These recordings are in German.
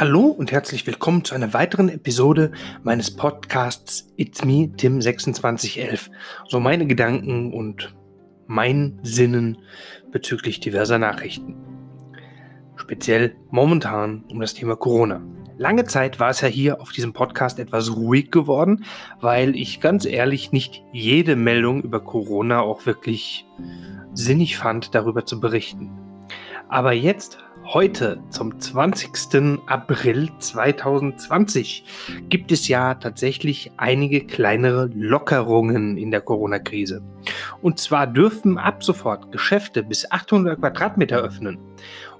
Hallo und herzlich willkommen zu einer weiteren Episode meines Podcasts It's Me Tim 2611. So meine Gedanken und mein Sinnen bezüglich diverser Nachrichten. Speziell momentan um das Thema Corona. Lange Zeit war es ja hier auf diesem Podcast etwas ruhig geworden, weil ich ganz ehrlich nicht jede Meldung über Corona auch wirklich sinnig fand, darüber zu berichten. Aber jetzt Heute, zum 20. April 2020, gibt es ja tatsächlich einige kleinere Lockerungen in der Corona-Krise. Und zwar dürfen ab sofort Geschäfte bis 800 Quadratmeter öffnen.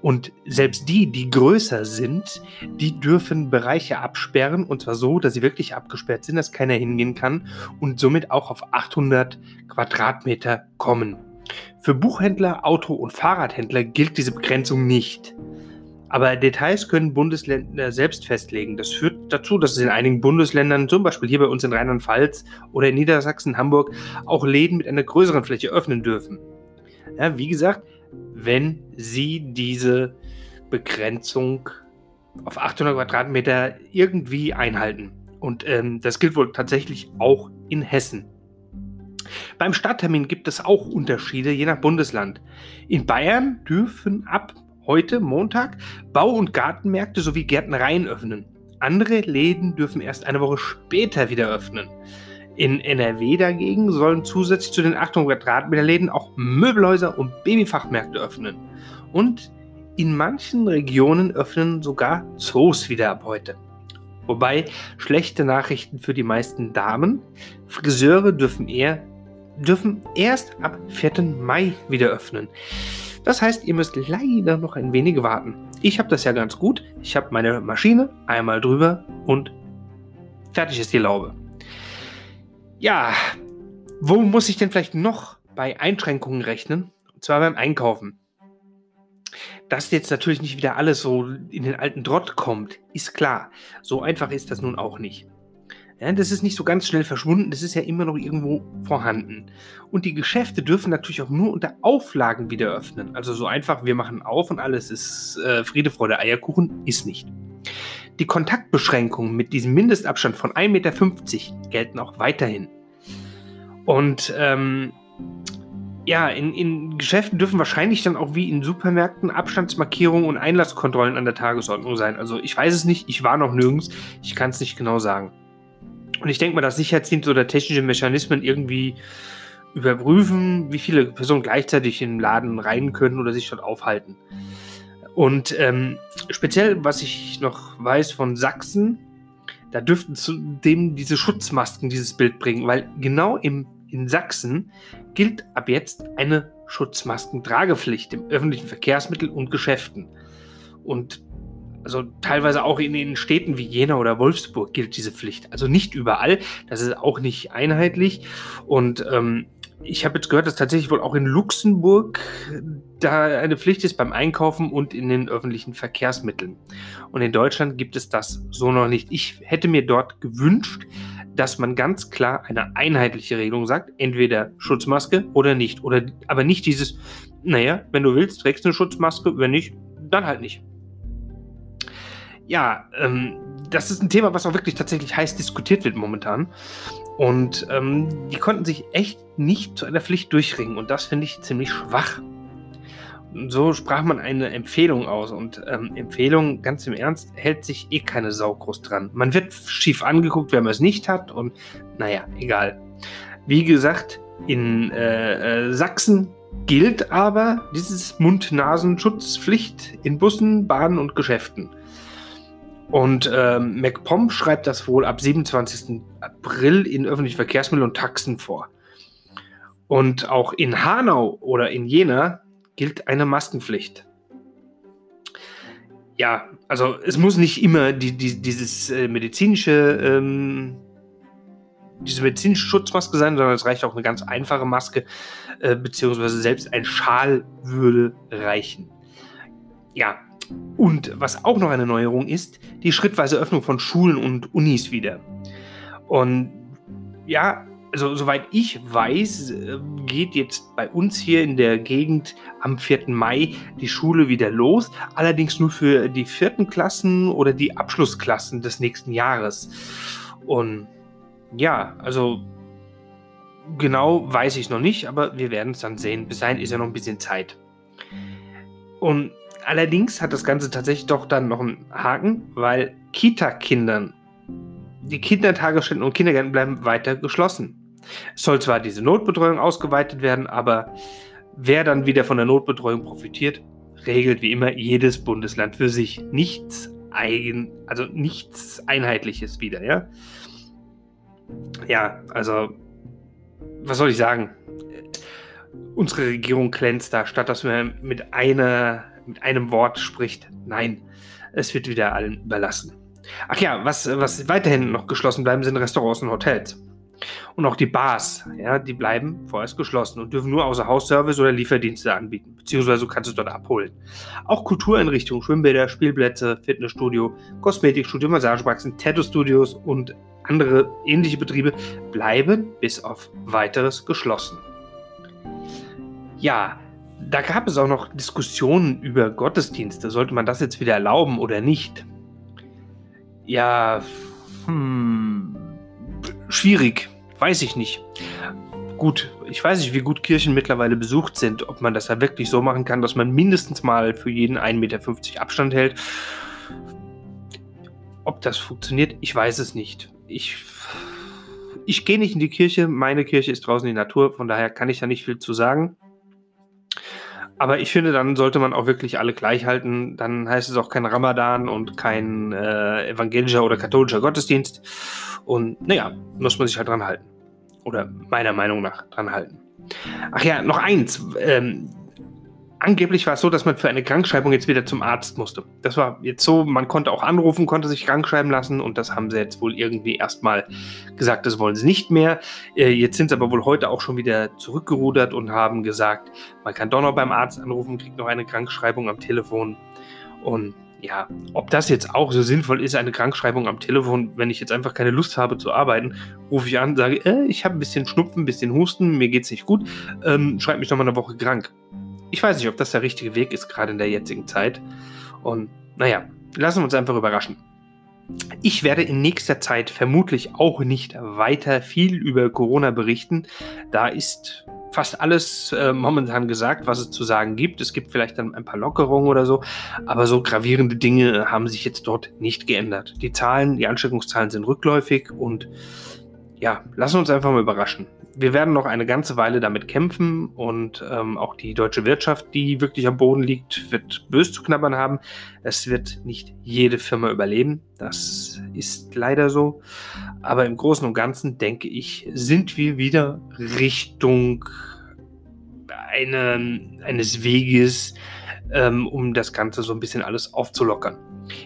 Und selbst die, die größer sind, die dürfen Bereiche absperren. Und zwar so, dass sie wirklich abgesperrt sind, dass keiner hingehen kann und somit auch auf 800 Quadratmeter kommen. Für Buchhändler, Auto- und Fahrradhändler gilt diese Begrenzung nicht. Aber Details können Bundesländer selbst festlegen. Das führt dazu, dass es in einigen Bundesländern, zum Beispiel hier bei uns in Rheinland-Pfalz oder in Niedersachsen, Hamburg, auch Läden mit einer größeren Fläche öffnen dürfen. Ja, wie gesagt, wenn sie diese Begrenzung auf 800 Quadratmeter irgendwie einhalten. Und ähm, das gilt wohl tatsächlich auch in Hessen. Beim Starttermin gibt es auch Unterschiede je nach Bundesland. In Bayern dürfen ab heute Montag Bau- und Gartenmärkte sowie Gärtnereien öffnen. Andere Läden dürfen erst eine Woche später wieder öffnen. In NRW dagegen sollen zusätzlich zu den 800 Quadratmeter Läden auch Möbelhäuser und Babyfachmärkte öffnen. Und in manchen Regionen öffnen sogar Zoos wieder ab heute. Wobei schlechte Nachrichten für die meisten Damen. Friseure dürfen eher dürfen erst ab 4. Mai wieder öffnen. Das heißt, ihr müsst leider noch ein wenig warten. Ich habe das ja ganz gut. Ich habe meine Maschine einmal drüber und fertig ist die Laube. Ja, wo muss ich denn vielleicht noch bei Einschränkungen rechnen? Und zwar beim Einkaufen. Dass jetzt natürlich nicht wieder alles so in den alten Drott kommt, ist klar. So einfach ist das nun auch nicht. Ja, das ist nicht so ganz schnell verschwunden, das ist ja immer noch irgendwo vorhanden. Und die Geschäfte dürfen natürlich auch nur unter Auflagen wieder öffnen. Also so einfach, wir machen auf und alles ist äh, Friede, Freude, Eierkuchen, ist nicht. Die Kontaktbeschränkungen mit diesem Mindestabstand von 1,50 Meter gelten auch weiterhin. Und ähm, ja, in, in Geschäften dürfen wahrscheinlich dann auch wie in Supermärkten Abstandsmarkierungen und Einlasskontrollen an der Tagesordnung sein. Also ich weiß es nicht, ich war noch nirgends, ich kann es nicht genau sagen. Und ich denke mal, dass Sicherheitsdienste oder technische Mechanismen irgendwie überprüfen, wie viele Personen gleichzeitig in den Laden rein können oder sich dort aufhalten. Und ähm, speziell, was ich noch weiß von Sachsen, da dürften zudem diese Schutzmasken dieses Bild bringen, weil genau im, in Sachsen gilt ab jetzt eine Schutzmaskentragepflicht im öffentlichen Verkehrsmittel und Geschäften. Und also teilweise auch in den Städten wie Jena oder Wolfsburg gilt diese Pflicht. Also nicht überall, das ist auch nicht einheitlich. Und ähm, ich habe jetzt gehört, dass tatsächlich wohl auch in Luxemburg da eine Pflicht ist beim Einkaufen und in den öffentlichen Verkehrsmitteln. Und in Deutschland gibt es das so noch nicht. Ich hätte mir dort gewünscht, dass man ganz klar eine einheitliche Regelung sagt, entweder Schutzmaske oder nicht. Oder aber nicht dieses, naja, wenn du willst, trägst du eine Schutzmaske, wenn nicht, dann halt nicht ja, ähm, das ist ein Thema, was auch wirklich tatsächlich heiß diskutiert wird momentan. Und ähm, die konnten sich echt nicht zu einer Pflicht durchringen. Und das finde ich ziemlich schwach. Und so sprach man eine Empfehlung aus. Und ähm, Empfehlung, ganz im Ernst, hält sich eh keine Sau groß dran. Man wird schief angeguckt, wenn man es nicht hat. Und naja, egal. Wie gesagt, in äh, äh, Sachsen gilt aber dieses Mund-Nasen-Schutzpflicht in Bussen, Bahnen und Geschäften. Und ähm, MacPom schreibt das wohl ab 27. April in öffentlichen Verkehrsmitteln und Taxen vor. Und auch in Hanau oder in Jena gilt eine Maskenpflicht. Ja, also es muss nicht immer die, die, dieses äh, medizinische, ähm, diese medizinische Schutzmaske sein, sondern es reicht auch eine ganz einfache Maske, äh, beziehungsweise selbst ein Schal würde reichen. Ja, und was auch noch eine Neuerung ist, die schrittweise Öffnung von Schulen und Unis wieder. Und ja, also soweit ich weiß, äh, geht jetzt bei uns hier in der Gegend am 4. Mai die Schule wieder los. Allerdings nur für die vierten Klassen oder die Abschlussklassen des nächsten Jahres. Und ja, also genau weiß ich noch nicht, aber wir werden es dann sehen. Bis dahin ist ja noch ein bisschen Zeit. Und allerdings hat das Ganze tatsächlich doch dann noch einen Haken, weil Kita-Kindern die Kindertagesstätten und Kindergärten bleiben weiter geschlossen. Es soll zwar diese Notbetreuung ausgeweitet werden, aber wer dann wieder von der Notbetreuung profitiert, regelt wie immer jedes Bundesland für sich. Nichts eigen, also nichts Einheitliches wieder, ja. Ja, also, was soll ich sagen? Unsere Regierung glänzt da, statt dass man mit, einer, mit einem Wort spricht. Nein, es wird wieder allen überlassen. Ach ja, was, was weiterhin noch geschlossen bleiben, sind Restaurants und Hotels. Und auch die Bars, ja, die bleiben vorerst geschlossen und dürfen nur außer Hausservice oder Lieferdienste anbieten, beziehungsweise du kannst es dort abholen. Auch Kultureinrichtungen, Schwimmbäder, Spielplätze, Fitnessstudio, Kosmetikstudio, Massagepraxen, Tattoo-Studios und andere ähnliche Betriebe bleiben bis auf weiteres geschlossen. Ja, da gab es auch noch Diskussionen über Gottesdienste. Sollte man das jetzt wieder erlauben oder nicht? Ja, hm, schwierig. Weiß ich nicht. Gut, ich weiß nicht, wie gut Kirchen mittlerweile besucht sind, ob man das ja wirklich so machen kann, dass man mindestens mal für jeden 1,50 Meter Abstand hält. Ob das funktioniert, ich weiß es nicht. Ich, ich gehe nicht in die Kirche, meine Kirche ist draußen in die Natur, von daher kann ich da nicht viel zu sagen. Aber ich finde, dann sollte man auch wirklich alle gleich halten. Dann heißt es auch kein Ramadan und kein äh, evangelischer oder katholischer Gottesdienst. Und naja, muss man sich halt dran halten. Oder meiner Meinung nach dran halten. Ach ja, noch eins. Ähm, angeblich war es so, dass man für eine Krankschreibung jetzt wieder zum Arzt musste. Das war jetzt so, man konnte auch anrufen, konnte sich krankschreiben lassen und das haben sie jetzt wohl irgendwie erstmal gesagt, das wollen sie nicht mehr. Äh, jetzt sind sie aber wohl heute auch schon wieder zurückgerudert und haben gesagt, man kann doch noch beim Arzt anrufen, kriegt noch eine Krankschreibung am Telefon und ja, ob das jetzt auch so sinnvoll ist, eine Krankschreibung am Telefon, wenn ich jetzt einfach keine Lust habe zu arbeiten, rufe ich an, sage, äh, ich habe ein bisschen Schnupfen, ein bisschen Husten, mir geht es nicht gut, ähm, schreib mich noch mal eine Woche krank ich weiß nicht, ob das der richtige Weg ist, gerade in der jetzigen Zeit. Und naja, lassen wir uns einfach überraschen. Ich werde in nächster Zeit vermutlich auch nicht weiter viel über Corona berichten. Da ist fast alles äh, momentan gesagt, was es zu sagen gibt. Es gibt vielleicht dann ein paar Lockerungen oder so, aber so gravierende Dinge haben sich jetzt dort nicht geändert. Die Zahlen, die Ansteckungszahlen sind rückläufig und ja, lassen wir uns einfach mal überraschen wir werden noch eine ganze Weile damit kämpfen und ähm, auch die deutsche Wirtschaft, die wirklich am Boden liegt, wird bös zu knabbern haben. Es wird nicht jede Firma überleben. Das ist leider so. Aber im Großen und Ganzen denke ich, sind wir wieder Richtung eine, eines Weges, ähm, um das Ganze so ein bisschen alles aufzulockern.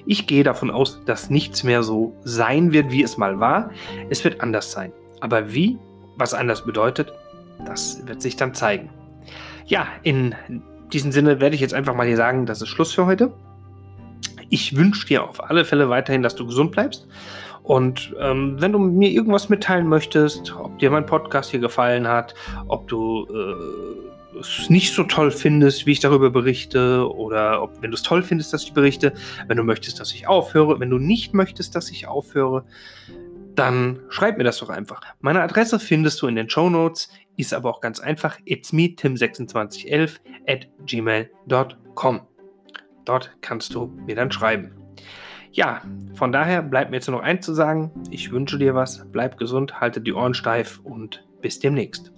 Ich gehe davon aus, dass nichts mehr so sein wird, wie es mal war. Es wird anders sein. Aber wie, was anders bedeutet, das wird sich dann zeigen. Ja, in diesem Sinne werde ich jetzt einfach mal hier sagen, das ist Schluss für heute. Ich wünsche dir auf alle Fälle weiterhin, dass du gesund bleibst. Und ähm, wenn du mir irgendwas mitteilen möchtest, ob dir mein Podcast hier gefallen hat, ob du äh, es nicht so toll findest, wie ich darüber berichte, oder ob, wenn du es toll findest, dass ich berichte, wenn du möchtest, dass ich aufhöre, wenn du nicht möchtest, dass ich aufhöre, dann schreib mir das doch einfach. Meine Adresse findest du in den Show Notes, ist aber auch ganz einfach. It's me, tim2611 at gmail.com. Dort kannst du mir dann schreiben. Ja, von daher bleibt mir jetzt nur noch eins zu sagen. Ich wünsche dir was, bleib gesund, halte die Ohren steif und bis demnächst.